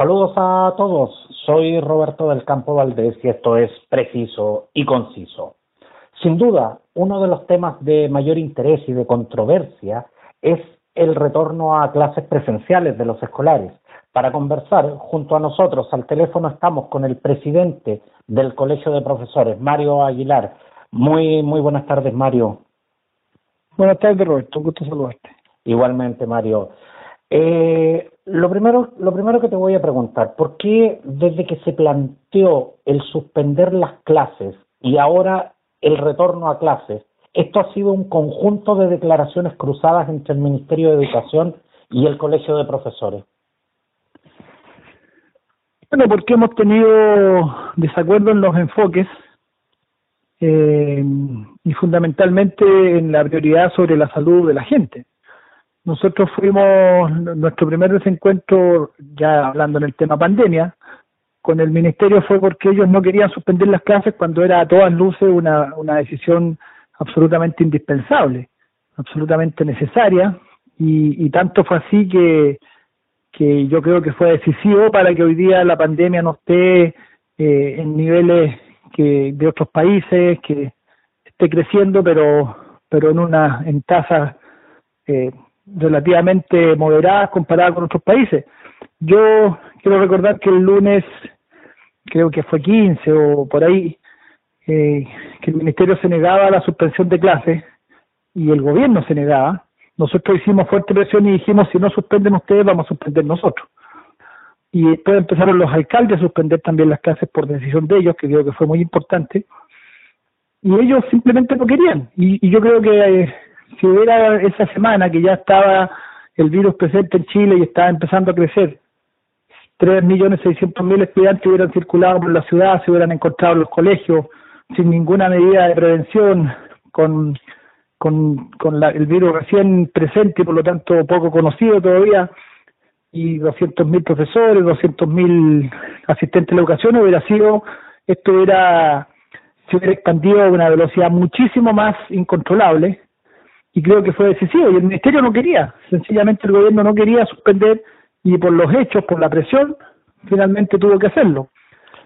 Saludos a todos, soy Roberto del Campo Valdés y esto es preciso y conciso. Sin duda, uno de los temas de mayor interés y de controversia es el retorno a clases presenciales de los escolares. Para conversar junto a nosotros al teléfono estamos con el presidente del Colegio de Profesores, Mario Aguilar. Muy, muy buenas tardes, Mario. Buenas tardes, Roberto. Un gusto saludarte. Igualmente, Mario. Eh, lo primero, lo primero que te voy a preguntar, ¿por qué desde que se planteó el suspender las clases y ahora el retorno a clases, esto ha sido un conjunto de declaraciones cruzadas entre el Ministerio de Educación y el Colegio de Profesores? Bueno, porque hemos tenido desacuerdo en los enfoques eh, y fundamentalmente en la prioridad sobre la salud de la gente. Nosotros fuimos, nuestro primer desencuentro, ya hablando en el tema pandemia, con el ministerio fue porque ellos no querían suspender las clases cuando era a todas luces una, una decisión absolutamente indispensable, absolutamente necesaria, y, y tanto fue así que, que yo creo que fue decisivo para que hoy día la pandemia no esté eh, en niveles que de otros países, que esté creciendo, pero pero en una en tasas eh, relativamente moderadas comparadas con otros países. Yo quiero recordar que el lunes, creo que fue 15 o por ahí, eh, que el ministerio se negaba a la suspensión de clases y el gobierno se negaba. Nosotros hicimos fuerte presión y dijimos, si no suspenden ustedes, vamos a suspender nosotros. Y después empezaron los alcaldes a suspender también las clases por decisión de ellos, que creo que fue muy importante. Y ellos simplemente no querían. Y, yo creo que eh, si hubiera esa semana que ya estaba el virus presente en Chile y estaba empezando a crecer, tres millones seiscientos mil estudiantes hubieran circulado por la ciudad, se hubieran encontrado en los colegios sin ninguna medida de prevención, con, con, con la, el virus recién presente y por lo tanto poco conocido todavía, y doscientos mil profesores, doscientos mil asistentes de la educación, hubiera sido, esto hubiera, se hubiera expandido a una velocidad muchísimo más incontrolable, y creo que fue decisivo y el ministerio no quería, sencillamente el gobierno no quería suspender y por los hechos, por la presión, finalmente tuvo que hacerlo.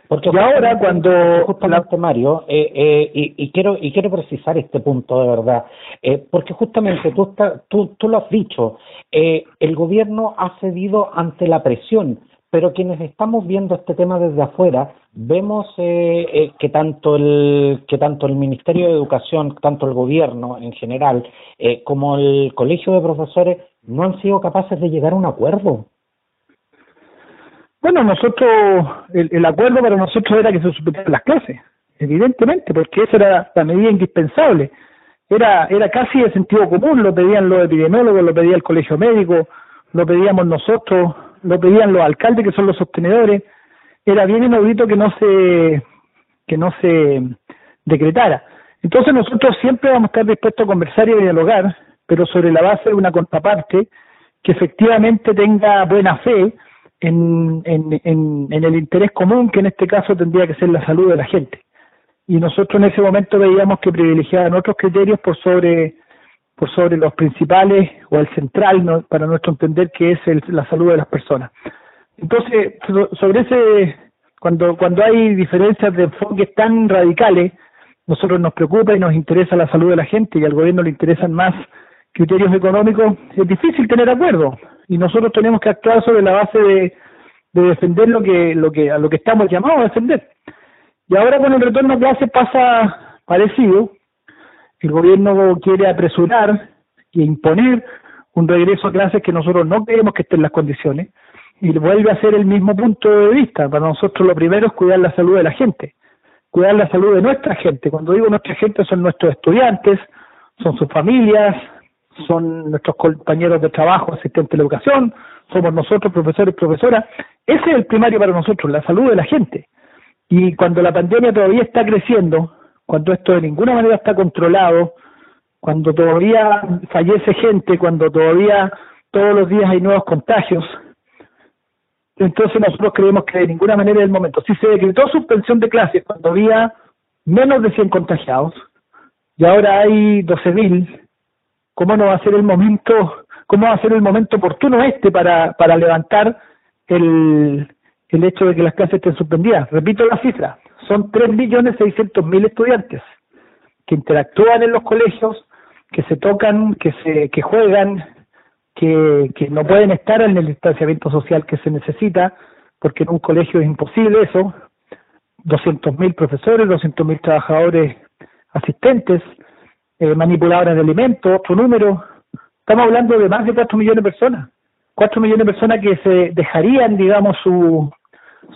Porque y ahora cuando justamente Mario eh, eh, y, y, quiero y quiero precisar este punto de verdad eh, porque justamente tú, está, tú tú lo has dicho eh, el gobierno ha cedido ante la presión pero quienes estamos viendo este tema desde afuera vemos eh, eh, que tanto el que tanto el Ministerio de Educación, tanto el gobierno en general, eh, como el Colegio de Profesores no han sido capaces de llegar a un acuerdo. Bueno, nosotros el, el acuerdo para nosotros era que se suspendieran las clases, evidentemente, porque esa era la medida indispensable. Era era casi de sentido común, lo pedían los epidemiólogos, lo pedía el Colegio Médico, lo pedíamos nosotros lo pedían los alcaldes que son los sostenedores, era bien inaudito que no se que no se decretara. Entonces nosotros siempre vamos a estar dispuestos a conversar y a dialogar, pero sobre la base de una contraparte que efectivamente tenga buena fe en, en, en, en el interés común, que en este caso tendría que ser la salud de la gente. Y nosotros en ese momento veíamos que privilegiaban otros criterios por sobre por sobre los principales o el central ¿no? para nuestro entender que es el, la salud de las personas. Entonces, sobre ese, cuando, cuando hay diferencias de enfoques tan radicales, nosotros nos preocupa y nos interesa la salud de la gente y al gobierno le interesan más criterios económicos, es difícil tener acuerdo y nosotros tenemos que actuar sobre la base de, de defender lo que, lo que, a lo que estamos llamados a defender. Y ahora con el retorno a clase pasa parecido, el gobierno quiere apresurar e imponer un regreso a clases que nosotros no creemos que estén las condiciones y vuelve a ser el mismo punto de vista. Para nosotros lo primero es cuidar la salud de la gente, cuidar la salud de nuestra gente. Cuando digo nuestra gente son nuestros estudiantes, son sus familias, son nuestros compañeros de trabajo, asistentes de la educación, somos nosotros profesores y profesoras. Ese es el primario para nosotros, la salud de la gente. Y cuando la pandemia todavía está creciendo, cuando esto de ninguna manera está controlado, cuando todavía fallece gente, cuando todavía todos los días hay nuevos contagios. Entonces nosotros creemos que de ninguna manera es el momento. Si se decretó suspensión de clases cuando había menos de 100 contagiados y ahora hay 12.000, ¿cómo no va a ser el momento, cómo va a ser el momento oportuno este para, para levantar el, el hecho de que las clases estén suspendidas. Repito la cifra, son 3.600.000 estudiantes que interactúan en los colegios, que se tocan, que se que juegan, que, que no pueden estar en el distanciamiento social que se necesita, porque en un colegio es imposible eso. 200.000 profesores, 200.000 trabajadores asistentes, eh, manipuladores de alimentos, otro número. Estamos hablando de más de 4 millones de personas. 4 millones de personas que se dejarían, digamos, su,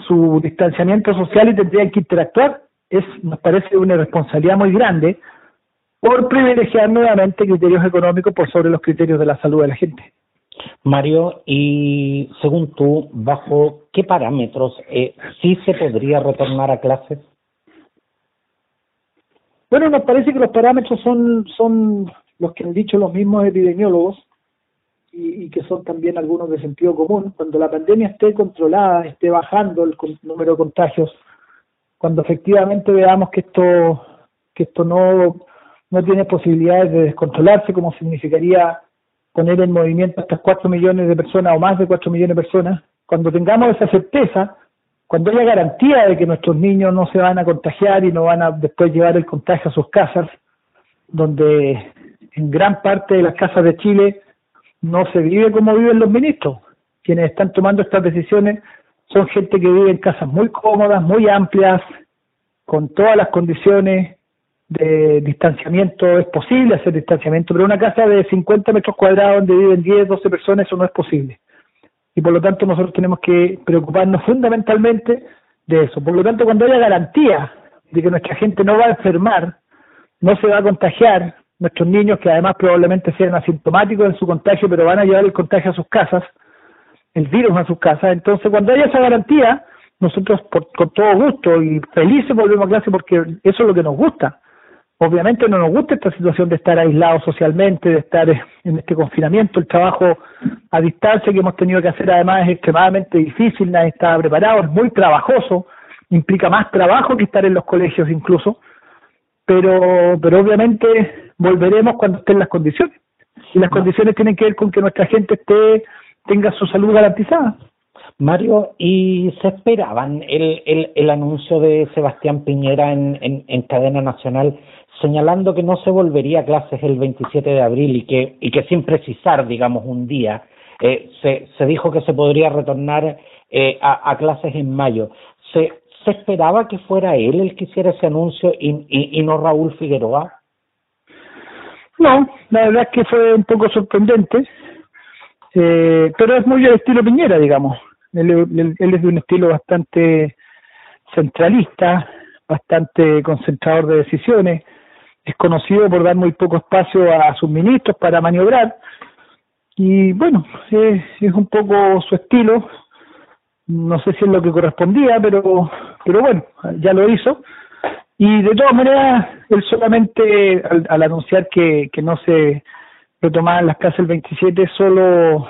su distanciamiento social y tendrían que interactuar. Es, nos parece una responsabilidad muy grande por privilegiar nuevamente criterios económicos por sobre los criterios de la salud de la gente. Mario, y según tú, ¿bajo qué parámetros eh, sí se podría retornar a clases? Bueno, nos parece que los parámetros son, son los que han dicho los mismos epidemiólogos y, que son también algunos de sentido común. Cuando la pandemia esté controlada, esté bajando el número de contagios, cuando efectivamente veamos que esto, que esto no, no tiene posibilidades de descontrolarse, como significaría poner en movimiento hasta 4 millones de personas o más de 4 millones de personas, cuando tengamos esa certeza, cuando haya garantía de que nuestros niños no se van a contagiar y no van a después llevar el contagio a sus casas, donde en gran parte de las casas de Chile no se vive como viven los ministros. Quienes están tomando estas decisiones son gente que vive en casas muy cómodas, muy amplias, con todas las condiciones de distanciamiento. Es posible hacer distanciamiento, pero una casa de 50 metros cuadrados donde viven 10, 12 personas, eso no es posible y por lo tanto nosotros tenemos que preocuparnos fundamentalmente de eso. Por lo tanto, cuando haya garantía de que nuestra gente no va a enfermar, no se va a contagiar, nuestros niños que además probablemente sean asintomáticos en su contagio, pero van a llevar el contagio a sus casas, el virus a sus casas, entonces cuando haya esa garantía, nosotros con todo gusto y felices volvemos a clase porque eso es lo que nos gusta. Obviamente no nos gusta esta situación de estar aislados socialmente, de estar en este confinamiento. El trabajo a distancia que hemos tenido que hacer además es extremadamente difícil, nadie estaba preparado, es muy trabajoso, implica más trabajo que estar en los colegios incluso, pero, pero obviamente volveremos cuando estén las condiciones. Y las condiciones tienen que ver con que nuestra gente esté tenga su salud garantizada. Mario, ¿y se esperaban el, el, el anuncio de Sebastián Piñera en, en, en cadena nacional señalando que no se volvería a clases el 27 de abril y que, y que sin precisar, digamos, un día, eh, se, se dijo que se podría retornar eh, a, a, clases en mayo. ¿Se, ¿Se esperaba que fuera él el que hiciera ese anuncio y, y, y no Raúl Figueroa? No, la verdad es que fue un poco sorprendente, eh, pero es muy el estilo Piñera, digamos. Él, él, él es de un estilo bastante centralista, bastante concentrador de decisiones, es conocido por dar muy poco espacio a sus ministros para maniobrar y bueno, es, es un poco su estilo, no sé si es lo que correspondía, pero, pero bueno, ya lo hizo. Y de todas maneras, él solamente al, al anunciar que, que no se retomaban las clases el 27, solo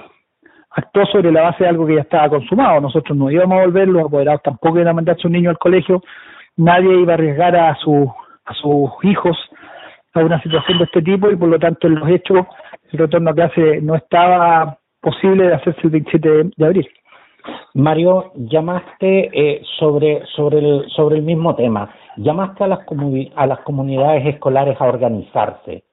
actuó sobre la base de algo que ya estaba consumado. Nosotros no íbamos a volver, los apoderados tampoco iban a mandar a sus niños al colegio, nadie iba a arriesgar a, su, a sus hijos a una situación de este tipo y por lo tanto en los hechos el retorno a clase no estaba posible de hacerse el 27 de, abril. Mario, llamaste eh, sobre sobre el sobre el mismo tema. Llamaste a las a las comunidades escolares a organizarse.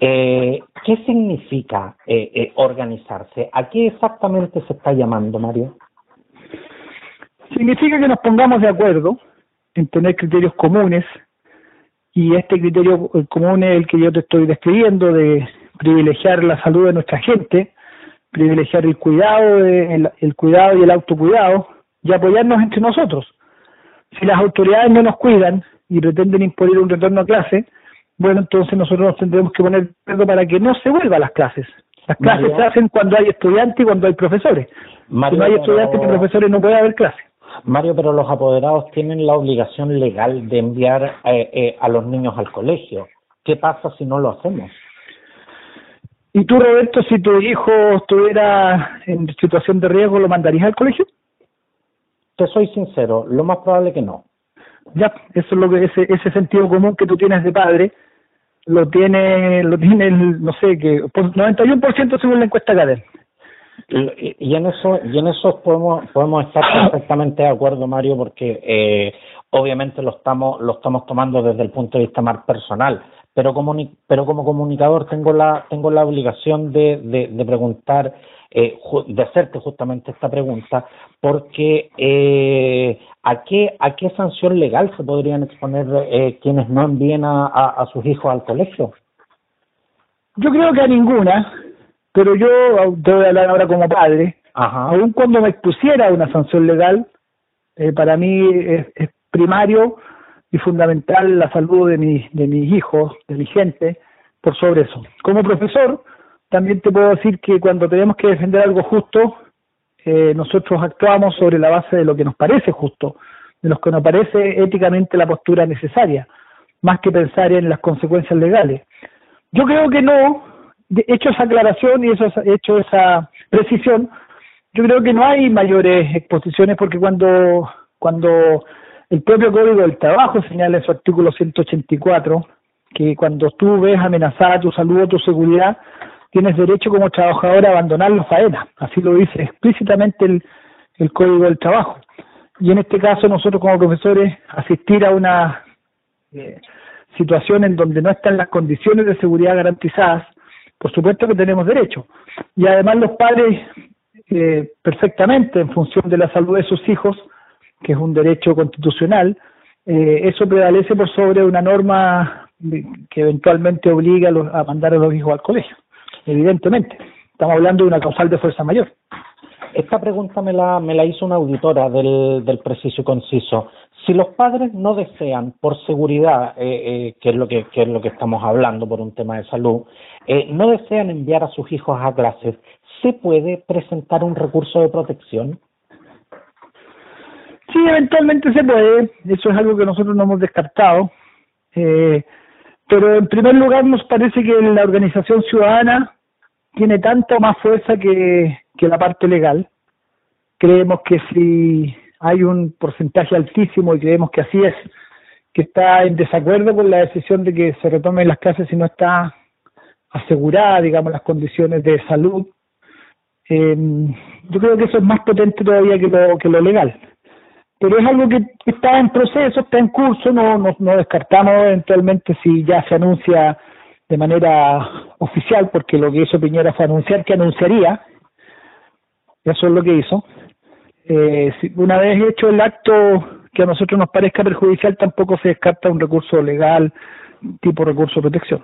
Eh, ¿Qué significa eh, eh, organizarse? ¿A qué exactamente se está llamando, Mario? Significa que nos pongamos de acuerdo en tener criterios comunes y este criterio común es el que yo te estoy describiendo de privilegiar la salud de nuestra gente, privilegiar el cuidado, el, el cuidado y el autocuidado y apoyarnos entre nosotros. Si las autoridades no nos cuidan y pretenden imponer un retorno a clase, bueno, entonces nosotros nos tendremos que poner de para que no se vuelva a las clases. Las clases se hacen cuando hay estudiantes y cuando hay profesores. Mario, si no hay estudiantes ni profesores no puede haber clases. Mario, pero los apoderados tienen la obligación legal de enviar eh, eh, a los niños al colegio. ¿Qué pasa si no lo hacemos? ¿Y tú, Roberto, si tu hijo estuviera en situación de riesgo, lo mandarías al colegio? Te soy sincero, lo más probable que no. Ya, eso es lo que ese, ese sentido común que tú tienes de padre lo tiene, lo tiene, no sé, que por 91% según la encuesta Cadel. Y en eso, y en eso podemos, podemos estar perfectamente de acuerdo, Mario, porque eh, obviamente lo estamos, lo estamos tomando desde el punto de vista más personal. Pero como, pero como comunicador tengo la, tengo la obligación de, de, de preguntar, eh, de hacerte justamente esta pregunta, porque eh, ¿a, qué, ¿a qué sanción legal se podrían exponer eh, quienes no envíen a, a sus hijos al colegio? Yo creo que a ninguna, pero yo te voy a hablar ahora como padre. Ajá. Aun cuando me expusiera una sanción legal, eh, para mí es, primario y fundamental la salud de, mi, de mis hijos, de mi gente, por sobre eso. Como profesor, también te puedo decir que cuando tenemos que defender algo justo, eh, nosotros actuamos sobre la base de lo que nos parece justo, de lo que nos parece éticamente la postura necesaria, más que pensar en las consecuencias legales. Yo creo que no, hecho esa aclaración y eso, hecho esa precisión, yo creo que no hay mayores exposiciones porque cuando, cuando el propio Código del Trabajo señala en su artículo 184 que cuando tú ves amenazada tu salud o tu seguridad, tienes derecho como trabajador a abandonar la faena. Así lo dice explícitamente el, el Código del Trabajo. Y en este caso nosotros como profesores asistir a una eh, situación en donde no están las condiciones de seguridad garantizadas, por supuesto que tenemos derecho. Y además los padres, eh, perfectamente en función de la salud de sus hijos, que es un derecho constitucional, eh, eso prevalece por sobre una norma que eventualmente obliga a, los, a mandar a los hijos al colegio, evidentemente. Estamos hablando de una causal de fuerza mayor. Esta pregunta me la, me la hizo una auditora del, del preciso y conciso. Si los padres no desean, por seguridad, eh, eh, que, es lo que, es lo que estamos hablando por un tema de salud, eh, no desean enviar a sus hijos a clases, ¿se puede presentar un recurso de protección? Sí, eventualmente se puede. Eso es algo que nosotros no hemos descartado. Eh, pero en primer lugar nos parece que la organización ciudadana tiene tanto más fuerza que, que la parte legal. Creemos que si hay un porcentaje altísimo y creemos que así es, que está en desacuerdo con la decisión de que se retomen las clases si no está asegurada, digamos, las condiciones de salud. Eh, yo creo que eso es más potente todavía que lo, que lo legal. Pero es algo que está en proceso, está en curso, no, no, no descartamos eventualmente si ya se anuncia de manera oficial, porque lo que hizo Piñera fue anunciar que anunciaría, eso es lo que hizo, eh, una vez hecho el acto que a nosotros nos parezca perjudicial, tampoco se descarta un recurso legal tipo recurso de protección.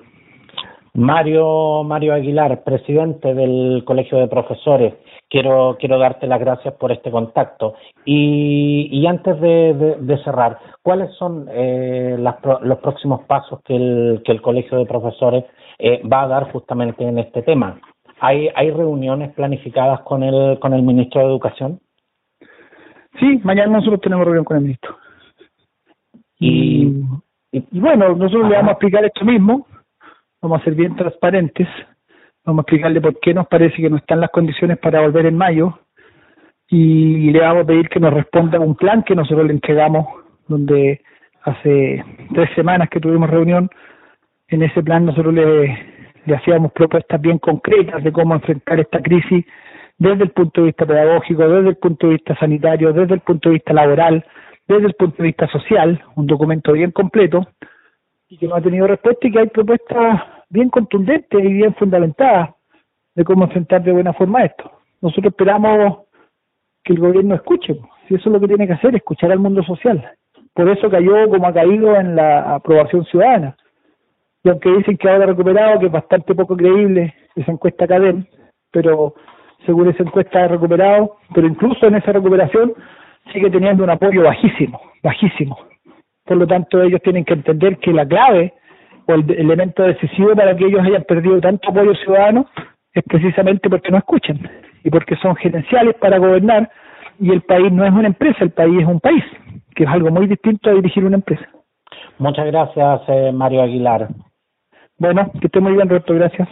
Mario Mario Aguilar, presidente del Colegio de Profesores, quiero quiero darte las gracias por este contacto y, y antes de, de, cerrar, ¿cuáles son eh, las, los próximos pasos que el que el Colegio de Profesores eh, va a dar justamente en este tema? ¿Hay hay reuniones planificadas con el con el ministro de Educación? Sí, mañana nosotros tenemos reunión con el ministro. Y, y, bueno, nosotros le vamos a explicar esto mismo, vamos a ser bien transparentes, vamos a explicarle por qué nos parece que no están las condiciones para volver en mayo. Y le vamos a pedir que nos responda un plan que nosotros le entregamos, donde hace tres semanas que tuvimos reunión, en ese plan nosotros le, le hacíamos propuestas bien concretas de cómo enfrentar esta crisis desde el punto de vista pedagógico, desde el punto de vista sanitario, desde el punto de vista laboral, desde el punto de vista social, un documento bien completo y que no ha tenido respuesta y que hay propuestas bien contundentes y bien fundamentadas de cómo enfrentar de buena forma esto. Nosotros esperamos que el gobierno escuche, si eso es lo que tiene que hacer, escuchar al mundo social. Por eso cayó como ha caído en la aprobación ciudadana. Y aunque dicen que ahora ha recuperado, que es bastante poco creíble esa encuesta CADEM, pero según esa encuesta ha recuperado, pero incluso en esa recuperación sigue teniendo un apoyo bajísimo, bajísimo. Por lo tanto, ellos tienen que entender que la clave o el elemento decisivo para que ellos hayan perdido tanto apoyo ciudadano es precisamente porque no escuchan y porque son gerenciales para gobernar y el país no es una empresa, el país es un país, que es algo muy distinto a dirigir una empresa. Muchas gracias, eh, Mario Aguilar. Bueno, que esté muy bien, Roberto, gracias.